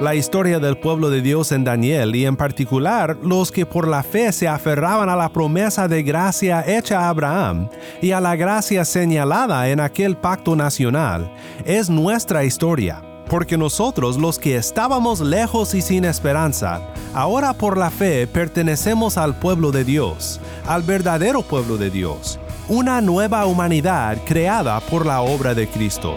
La historia del pueblo de Dios en Daniel y en particular los que por la fe se aferraban a la promesa de gracia hecha a Abraham y a la gracia señalada en aquel pacto nacional es nuestra historia porque nosotros los que estábamos lejos y sin esperanza, ahora por la fe pertenecemos al pueblo de Dios, al verdadero pueblo de Dios, una nueva humanidad creada por la obra de Cristo.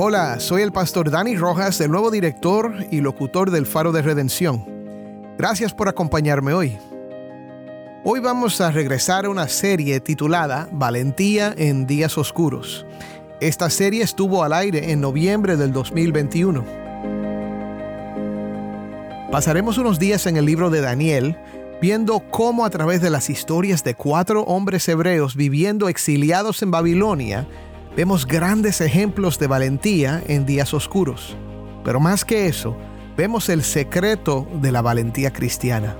Hola, soy el pastor Dani Rojas, el nuevo director y locutor del Faro de Redención. Gracias por acompañarme hoy. Hoy vamos a regresar a una serie titulada Valentía en Días Oscuros. Esta serie estuvo al aire en noviembre del 2021. Pasaremos unos días en el libro de Daniel viendo cómo a través de las historias de cuatro hombres hebreos viviendo exiliados en Babilonia, vemos grandes ejemplos de valentía en días oscuros. Pero más que eso, vemos el secreto de la valentía cristiana.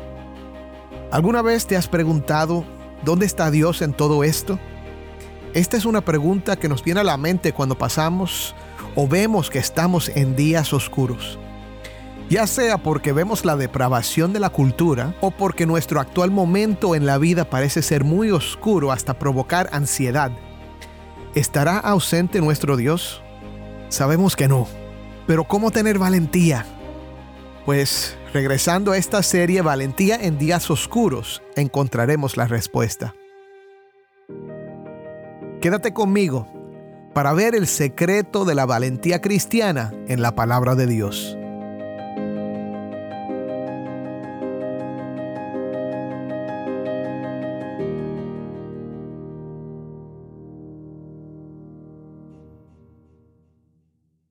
¿Alguna vez te has preguntado dónde está Dios en todo esto? Esta es una pregunta que nos viene a la mente cuando pasamos o vemos que estamos en días oscuros. Ya sea porque vemos la depravación de la cultura o porque nuestro actual momento en la vida parece ser muy oscuro hasta provocar ansiedad ¿Estará ausente nuestro Dios? Sabemos que no. Pero ¿cómo tener valentía? Pues regresando a esta serie Valentía en días oscuros, encontraremos la respuesta. Quédate conmigo para ver el secreto de la valentía cristiana en la palabra de Dios.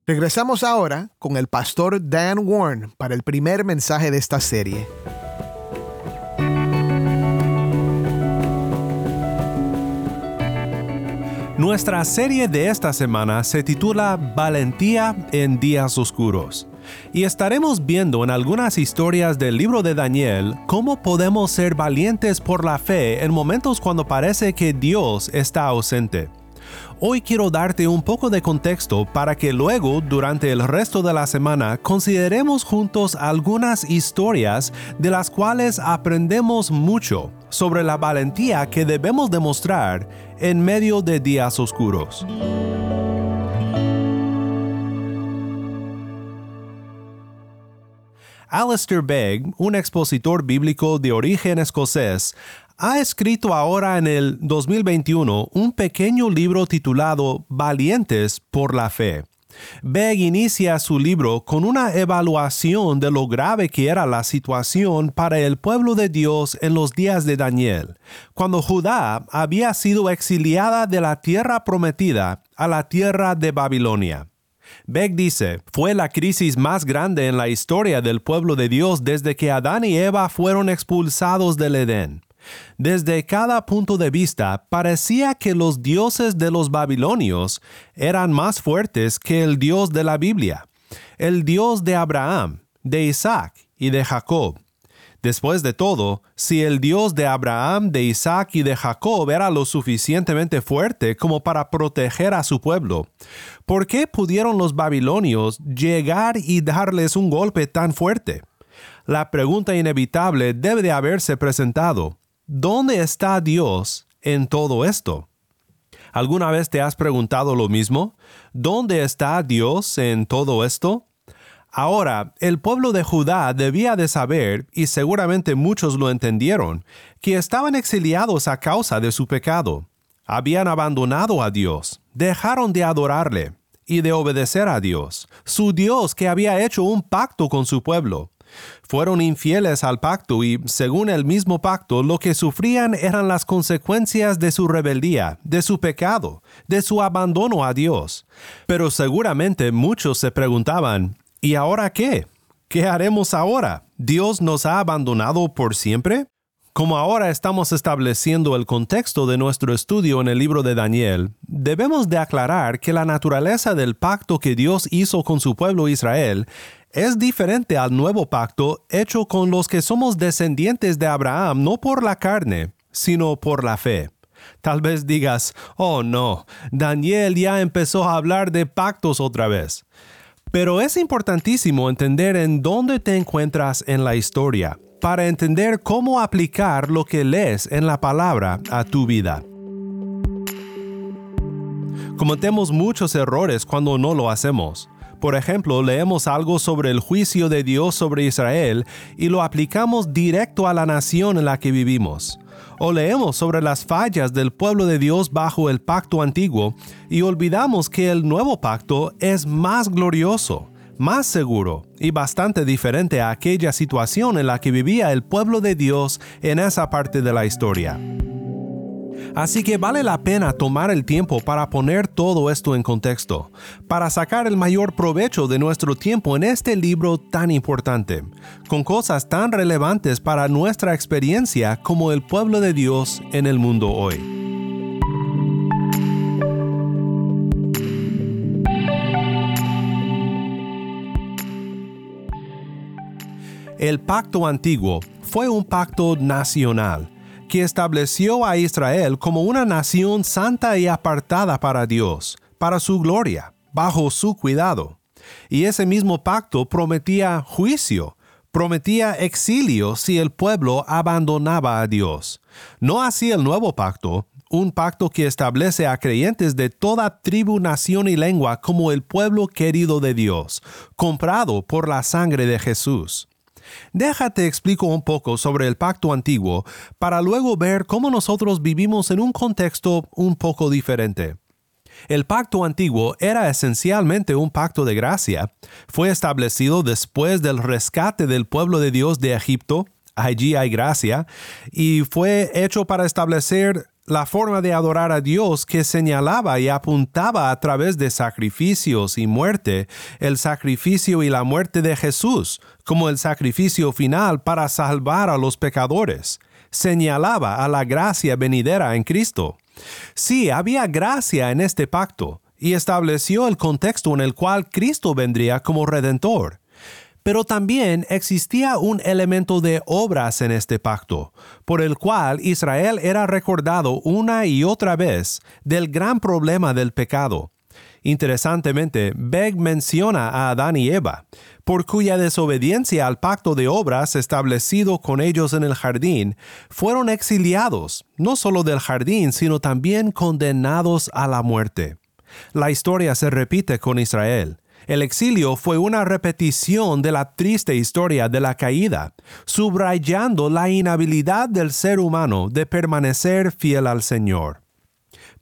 Regresamos ahora con el pastor Dan Warren para el primer mensaje de esta serie. Nuestra serie de esta semana se titula Valentía en días oscuros. Y estaremos viendo en algunas historias del libro de Daniel cómo podemos ser valientes por la fe en momentos cuando parece que Dios está ausente. Hoy quiero darte un poco de contexto para que luego, durante el resto de la semana, consideremos juntos algunas historias de las cuales aprendemos mucho sobre la valentía que debemos demostrar en medio de días oscuros. Alistair Begg, un expositor bíblico de origen escocés, ha escrito ahora en el 2021 un pequeño libro titulado Valientes por la Fe. Begg inicia su libro con una evaluación de lo grave que era la situación para el pueblo de Dios en los días de Daniel, cuando Judá había sido exiliada de la tierra prometida a la tierra de Babilonia. Beck dice, fue la crisis más grande en la historia del pueblo de Dios desde que Adán y Eva fueron expulsados del Edén. Desde cada punto de vista, parecía que los dioses de los babilonios eran más fuertes que el Dios de la Biblia, el Dios de Abraham, de Isaac y de Jacob. Después de todo, si el Dios de Abraham, de Isaac y de Jacob era lo suficientemente fuerte como para proteger a su pueblo, ¿por qué pudieron los babilonios llegar y darles un golpe tan fuerte? La pregunta inevitable debe de haberse presentado. ¿Dónde está Dios en todo esto? ¿Alguna vez te has preguntado lo mismo? ¿Dónde está Dios en todo esto? Ahora, el pueblo de Judá debía de saber, y seguramente muchos lo entendieron, que estaban exiliados a causa de su pecado. Habían abandonado a Dios, dejaron de adorarle, y de obedecer a Dios, su Dios que había hecho un pacto con su pueblo. Fueron infieles al pacto y, según el mismo pacto, lo que sufrían eran las consecuencias de su rebeldía, de su pecado, de su abandono a Dios. Pero seguramente muchos se preguntaban, ¿y ahora qué? ¿Qué haremos ahora? ¿Dios nos ha abandonado por siempre? Como ahora estamos estableciendo el contexto de nuestro estudio en el libro de Daniel, debemos de aclarar que la naturaleza del pacto que Dios hizo con su pueblo Israel es diferente al nuevo pacto hecho con los que somos descendientes de Abraham no por la carne, sino por la fe. Tal vez digas, oh no, Daniel ya empezó a hablar de pactos otra vez. Pero es importantísimo entender en dónde te encuentras en la historia para entender cómo aplicar lo que lees en la palabra a tu vida. Cometemos muchos errores cuando no lo hacemos. Por ejemplo, leemos algo sobre el juicio de Dios sobre Israel y lo aplicamos directo a la nación en la que vivimos. O leemos sobre las fallas del pueblo de Dios bajo el pacto antiguo y olvidamos que el nuevo pacto es más glorioso, más seguro y bastante diferente a aquella situación en la que vivía el pueblo de Dios en esa parte de la historia. Así que vale la pena tomar el tiempo para poner todo esto en contexto, para sacar el mayor provecho de nuestro tiempo en este libro tan importante, con cosas tan relevantes para nuestra experiencia como el pueblo de Dios en el mundo hoy. El pacto antiguo fue un pacto nacional que estableció a Israel como una nación santa y apartada para Dios, para su gloria, bajo su cuidado. Y ese mismo pacto prometía juicio, prometía exilio si el pueblo abandonaba a Dios. No así el nuevo pacto, un pacto que establece a creyentes de toda tribu, nación y lengua como el pueblo querido de Dios, comprado por la sangre de Jesús. Déjate explico un poco sobre el pacto antiguo para luego ver cómo nosotros vivimos en un contexto un poco diferente. El pacto antiguo era esencialmente un pacto de gracia. Fue establecido después del rescate del pueblo de Dios de Egipto, allí hay gracia, y fue hecho para establecer la forma de adorar a Dios que señalaba y apuntaba a través de sacrificios y muerte, el sacrificio y la muerte de Jesús, como el sacrificio final para salvar a los pecadores, señalaba a la gracia venidera en Cristo. Sí, había gracia en este pacto, y estableció el contexto en el cual Cristo vendría como redentor. Pero también existía un elemento de obras en este pacto, por el cual Israel era recordado una y otra vez del gran problema del pecado. Interesantemente, Beg menciona a Adán y Eva, por cuya desobediencia al pacto de obras establecido con ellos en el jardín, fueron exiliados, no solo del jardín, sino también condenados a la muerte. La historia se repite con Israel. El exilio fue una repetición de la triste historia de la caída, subrayando la inhabilidad del ser humano de permanecer fiel al Señor.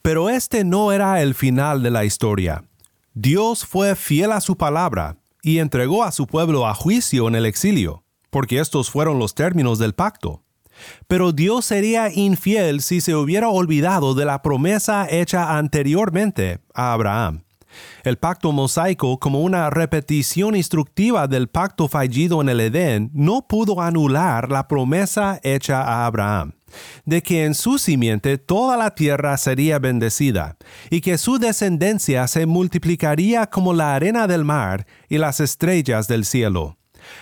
Pero este no era el final de la historia. Dios fue fiel a su palabra y entregó a su pueblo a juicio en el exilio, porque estos fueron los términos del pacto. Pero Dios sería infiel si se hubiera olvidado de la promesa hecha anteriormente a Abraham el pacto mosaico como una repetición instructiva del pacto fallido en el Edén no pudo anular la promesa hecha a Abraham de que en su simiente toda la tierra sería bendecida, y que su descendencia se multiplicaría como la arena del mar y las estrellas del cielo.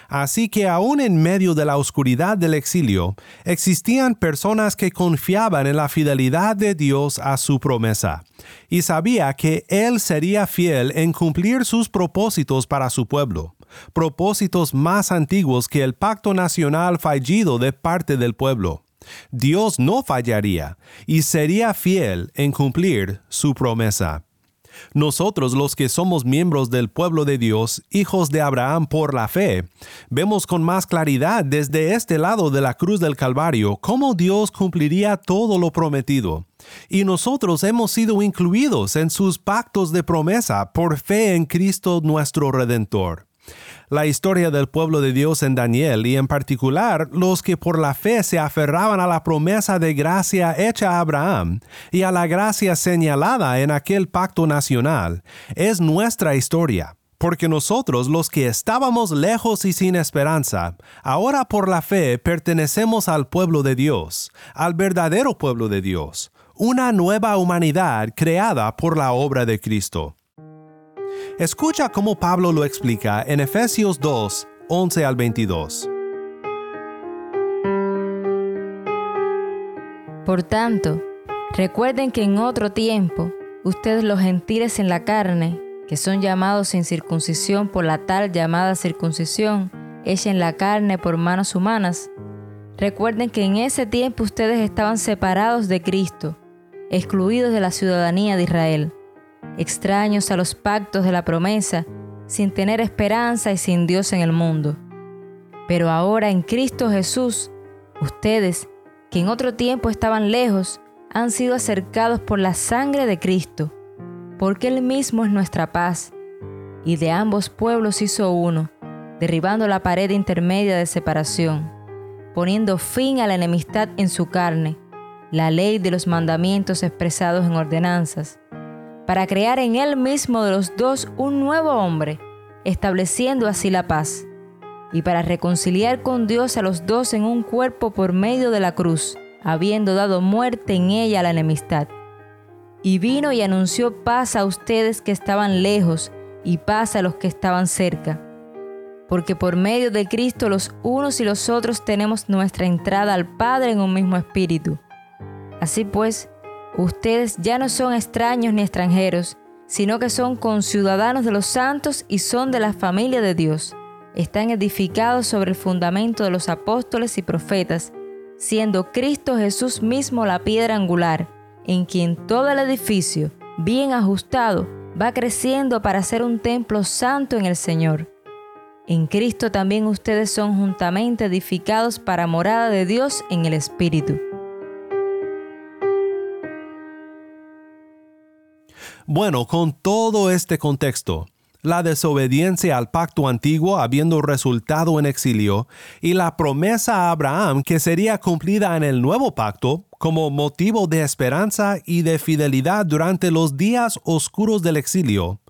Así que aún en medio de la oscuridad del exilio, existían personas que confiaban en la fidelidad de Dios a su promesa, y sabía que Él sería fiel en cumplir sus propósitos para su pueblo, propósitos más antiguos que el pacto nacional fallido de parte del pueblo. Dios no fallaría y sería fiel en cumplir su promesa. Nosotros los que somos miembros del pueblo de Dios, hijos de Abraham por la fe, vemos con más claridad desde este lado de la cruz del Calvario cómo Dios cumpliría todo lo prometido, Y nosotros hemos sido incluidos en sus pactos de promesa por fe en Cristo nuestro Redentor. La historia del pueblo de Dios en Daniel y en particular los que por la fe se aferraban a la promesa de gracia hecha a Abraham y a la gracia señalada en aquel pacto nacional es nuestra historia porque nosotros los que estábamos lejos y sin esperanza, ahora por la fe pertenecemos al pueblo de Dios, al verdadero pueblo de Dios, una nueva humanidad creada por la obra de Cristo. Escucha cómo Pablo lo explica en Efesios 2, 11 al 22. Por tanto, recuerden que en otro tiempo, ustedes los gentiles en la carne, que son llamados sin circuncisión por la tal llamada circuncisión, hecha en la carne por manos humanas, recuerden que en ese tiempo ustedes estaban separados de Cristo, excluidos de la ciudadanía de Israel, extraños a los pactos de la promesa, sin tener esperanza y sin Dios en el mundo. Pero ahora en Cristo Jesús, ustedes, que en otro tiempo estaban lejos, han sido acercados por la sangre de Cristo porque Él mismo es nuestra paz, y de ambos pueblos hizo uno, derribando la pared intermedia de separación, poniendo fin a la enemistad en su carne, la ley de los mandamientos expresados en ordenanzas, para crear en Él mismo de los dos un nuevo hombre, estableciendo así la paz, y para reconciliar con Dios a los dos en un cuerpo por medio de la cruz, habiendo dado muerte en ella a la enemistad y vino y anunció paz a ustedes que estaban lejos y paz a los que estaban cerca. Porque por medio de Cristo los unos y los otros tenemos nuestra entrada al Padre en un mismo espíritu. Así pues, ustedes ya no son extraños ni extranjeros, sino que son conciudadanos de los santos y son de la familia de Dios. Están edificados sobre el fundamento de los apóstoles y profetas, siendo Cristo Jesús mismo la piedra angular en quien todo el edificio, bien ajustado, va creciendo para ser un templo santo en el Señor. En Cristo también ustedes son juntamente edificados para morada de Dios en el Espíritu. Bueno, con todo este contexto, la desobediencia al pacto antiguo habiendo resultado en exilio y la promesa a Abraham que sería cumplida en el nuevo pacto como motivo de esperanza y de fidelidad durante los días oscuros del exilio.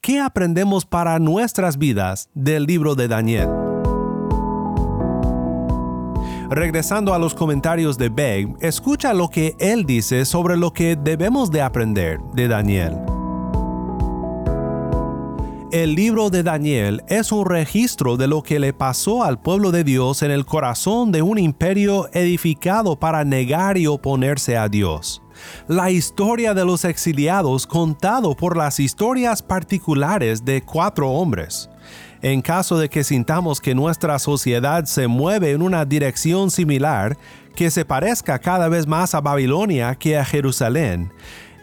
¿Qué aprendemos para nuestras vidas del libro de Daniel? Regresando a los comentarios de Begg, escucha lo que él dice sobre lo que debemos de aprender de Daniel. El libro de Daniel es un registro de lo que le pasó al pueblo de Dios en el corazón de un imperio edificado para negar y oponerse a Dios. La historia de los exiliados contado por las historias particulares de cuatro hombres. En caso de que sintamos que nuestra sociedad se mueve en una dirección similar, que se parezca cada vez más a Babilonia que a Jerusalén,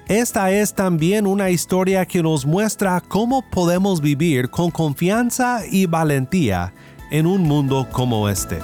esta es también una historia que nos muestra cómo podemos vivir con confianza y valentía en un mundo como este.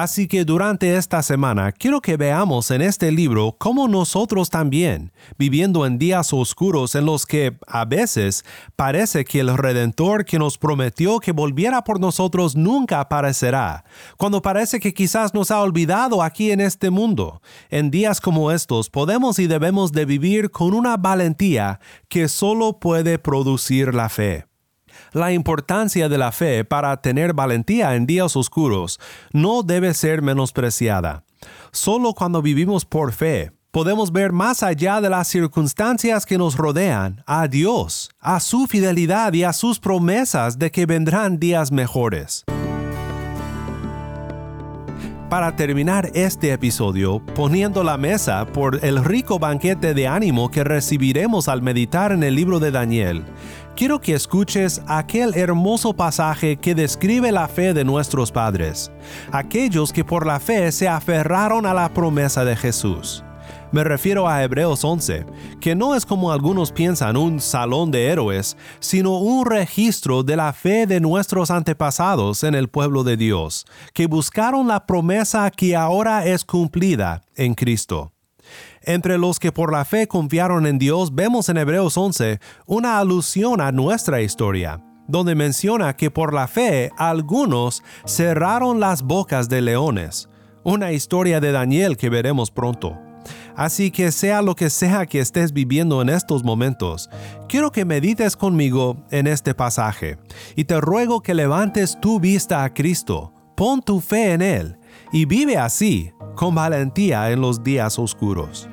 Así que durante esta semana quiero que veamos en este libro cómo nosotros también, viviendo en días oscuros en los que a veces parece que el Redentor que nos prometió que volviera por nosotros nunca aparecerá, cuando parece que quizás nos ha olvidado aquí en este mundo, en días como estos podemos y debemos de vivir con una valentía que solo puede producir la fe. La importancia de la fe para tener valentía en días oscuros no debe ser menospreciada. Solo cuando vivimos por fe podemos ver más allá de las circunstancias que nos rodean a Dios, a su fidelidad y a sus promesas de que vendrán días mejores. Para terminar este episodio, poniendo la mesa por el rico banquete de ánimo que recibiremos al meditar en el libro de Daniel, quiero que escuches aquel hermoso pasaje que describe la fe de nuestros padres, aquellos que por la fe se aferraron a la promesa de Jesús. Me refiero a Hebreos 11, que no es como algunos piensan un salón de héroes, sino un registro de la fe de nuestros antepasados en el pueblo de Dios, que buscaron la promesa que ahora es cumplida en Cristo. Entre los que por la fe confiaron en Dios vemos en Hebreos 11 una alusión a nuestra historia, donde menciona que por la fe algunos cerraron las bocas de leones, una historia de Daniel que veremos pronto. Así que sea lo que sea que estés viviendo en estos momentos, quiero que medites conmigo en este pasaje y te ruego que levantes tu vista a Cristo, pon tu fe en Él y vive así, con valentía en los días oscuros.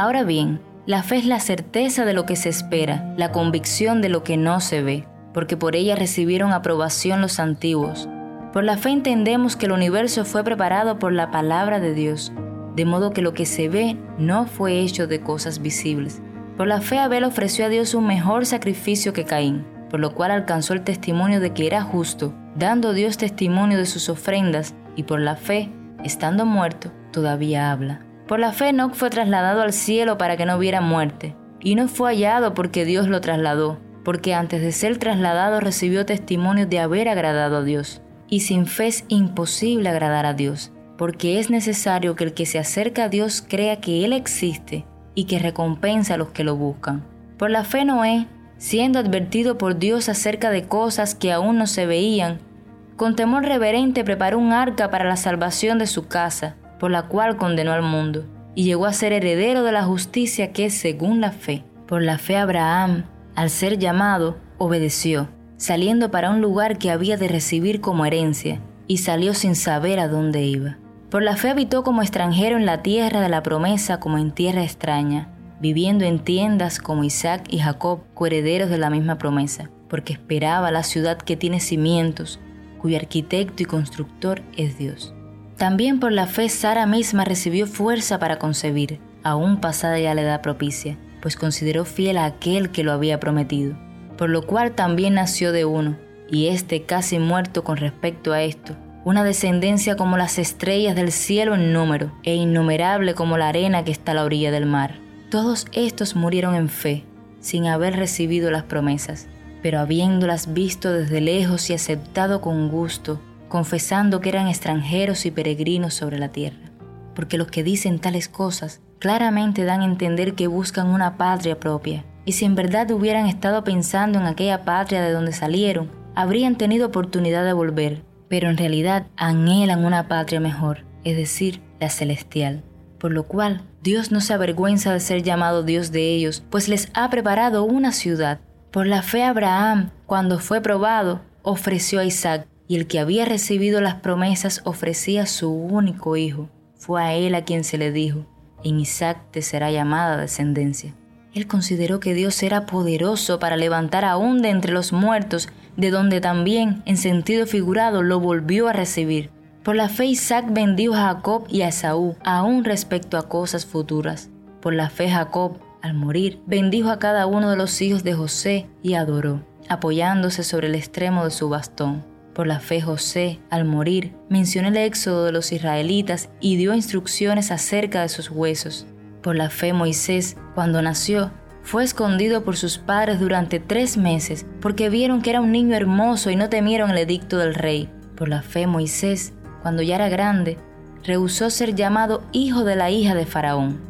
Ahora bien, la fe es la certeza de lo que se espera, la convicción de lo que no se ve, porque por ella recibieron aprobación los antiguos. Por la fe entendemos que el universo fue preparado por la palabra de Dios, de modo que lo que se ve no fue hecho de cosas visibles. Por la fe Abel ofreció a Dios un mejor sacrificio que Caín, por lo cual alcanzó el testimonio de que era justo, dando Dios testimonio de sus ofrendas, y por la fe, estando muerto, todavía habla. Por la fe Enoch fue trasladado al cielo para que no hubiera muerte, y no fue hallado porque Dios lo trasladó, porque antes de ser trasladado recibió testimonio de haber agradado a Dios. Y sin fe es imposible agradar a Dios, porque es necesario que el que se acerca a Dios crea que Él existe y que recompensa a los que lo buscan. Por la fe Noé, siendo advertido por Dios acerca de cosas que aún no se veían, con temor reverente preparó un arca para la salvación de su casa por la cual condenó al mundo, y llegó a ser heredero de la justicia que es según la fe. Por la fe Abraham, al ser llamado, obedeció, saliendo para un lugar que había de recibir como herencia, y salió sin saber a dónde iba. Por la fe habitó como extranjero en la tierra de la promesa como en tierra extraña, viviendo en tiendas como Isaac y Jacob, coherederos de la misma promesa, porque esperaba la ciudad que tiene cimientos, cuyo arquitecto y constructor es Dios. También por la fe Sara misma recibió fuerza para concebir, aún pasada ya la edad propicia, pues consideró fiel a aquel que lo había prometido, por lo cual también nació de uno, y éste casi muerto con respecto a esto, una descendencia como las estrellas del cielo en número, e innumerable como la arena que está a la orilla del mar. Todos estos murieron en fe, sin haber recibido las promesas, pero habiéndolas visto desde lejos y aceptado con gusto, confesando que eran extranjeros y peregrinos sobre la tierra. Porque los que dicen tales cosas claramente dan a entender que buscan una patria propia, y si en verdad hubieran estado pensando en aquella patria de donde salieron, habrían tenido oportunidad de volver, pero en realidad anhelan una patria mejor, es decir, la celestial. Por lo cual, Dios no se avergüenza de ser llamado Dios de ellos, pues les ha preparado una ciudad. Por la fe Abraham, cuando fue probado, ofreció a Isaac, y el que había recibido las promesas ofrecía su único hijo. Fue a él a quien se le dijo, en Isaac te será llamada descendencia. Él consideró que Dios era poderoso para levantar aún de entre los muertos, de donde también, en sentido figurado, lo volvió a recibir. Por la fe Isaac bendijo a Jacob y a Esaú, aún respecto a cosas futuras. Por la fe Jacob, al morir, bendijo a cada uno de los hijos de José y adoró, apoyándose sobre el extremo de su bastón. Por la fe José, al morir, mencionó el éxodo de los israelitas y dio instrucciones acerca de sus huesos. Por la fe Moisés, cuando nació, fue escondido por sus padres durante tres meses, porque vieron que era un niño hermoso y no temieron el edicto del rey. Por la fe Moisés, cuando ya era grande, rehusó ser llamado hijo de la hija de Faraón,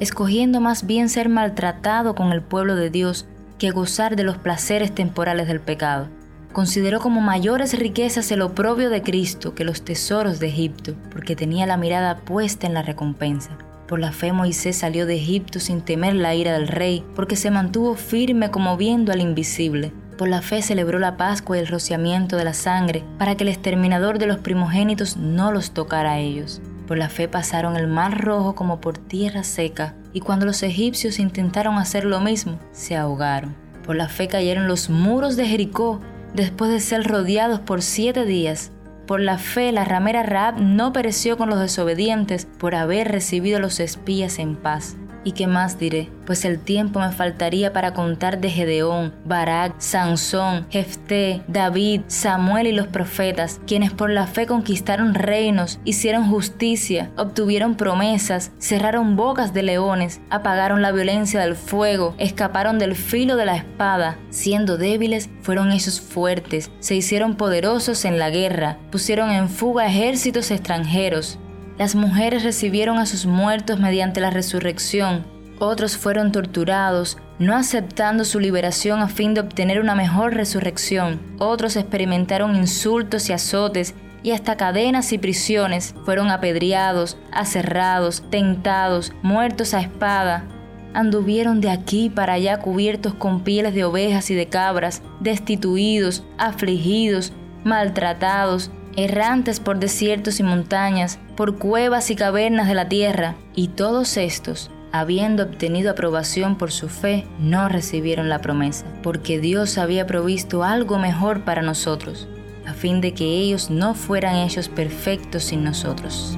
escogiendo más bien ser maltratado con el pueblo de Dios que gozar de los placeres temporales del pecado consideró como mayores riquezas el oprobio de Cristo que los tesoros de Egipto, porque tenía la mirada puesta en la recompensa. Por la fe Moisés salió de Egipto sin temer la ira del rey, porque se mantuvo firme como viendo al invisible. Por la fe celebró la Pascua y el rociamiento de la sangre, para que el exterminador de los primogénitos no los tocara a ellos. Por la fe pasaron el mar rojo como por tierra seca, y cuando los egipcios intentaron hacer lo mismo, se ahogaron. Por la fe cayeron los muros de Jericó, después de ser rodeados por siete días. Por la fe, la ramera Raab no pereció con los desobedientes por haber recibido a los espías en paz. ¿Y qué más diré? Pues el tiempo me faltaría para contar de Gedeón, Barak, Sansón, Jefté, David, Samuel y los profetas, quienes por la fe conquistaron reinos, hicieron justicia, obtuvieron promesas, cerraron bocas de leones, apagaron la violencia del fuego, escaparon del filo de la espada. Siendo débiles, fueron ellos fuertes, se hicieron poderosos en la guerra, pusieron en fuga ejércitos extranjeros. Las mujeres recibieron a sus muertos mediante la resurrección. Otros fueron torturados, no aceptando su liberación a fin de obtener una mejor resurrección. Otros experimentaron insultos y azotes y hasta cadenas y prisiones. Fueron apedreados, aserrados, tentados, muertos a espada. Anduvieron de aquí para allá cubiertos con pieles de ovejas y de cabras, destituidos, afligidos, maltratados, errantes por desiertos y montañas, por cuevas y cavernas de la tierra, y todos estos, habiendo obtenido aprobación por su fe, no recibieron la promesa, porque Dios había provisto algo mejor para nosotros, a fin de que ellos no fueran hechos perfectos sin nosotros.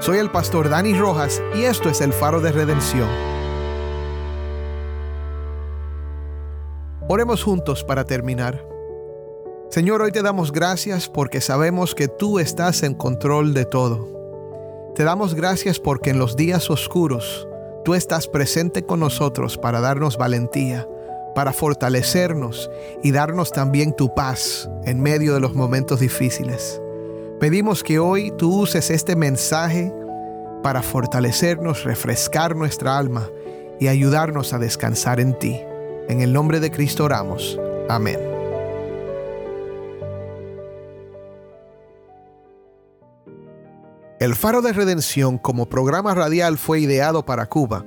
Soy el pastor Dani Rojas y esto es el faro de redención. Oremos juntos para terminar. Señor, hoy te damos gracias porque sabemos que tú estás en control de todo. Te damos gracias porque en los días oscuros tú estás presente con nosotros para darnos valentía, para fortalecernos y darnos también tu paz en medio de los momentos difíciles. Pedimos que hoy tú uses este mensaje para fortalecernos, refrescar nuestra alma y ayudarnos a descansar en ti. En el nombre de Cristo oramos. Amén. El Faro de Redención como programa radial fue ideado para Cuba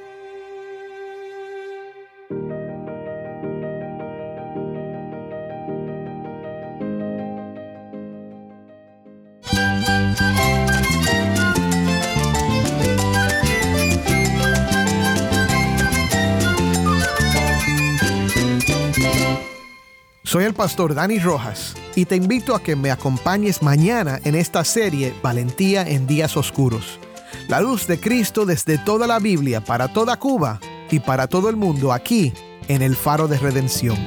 Pastor Dani Rojas y te invito a que me acompañes mañana en esta serie Valentía en Días Oscuros. La luz de Cristo desde toda la Biblia para toda Cuba y para todo el mundo aquí en el Faro de Redención.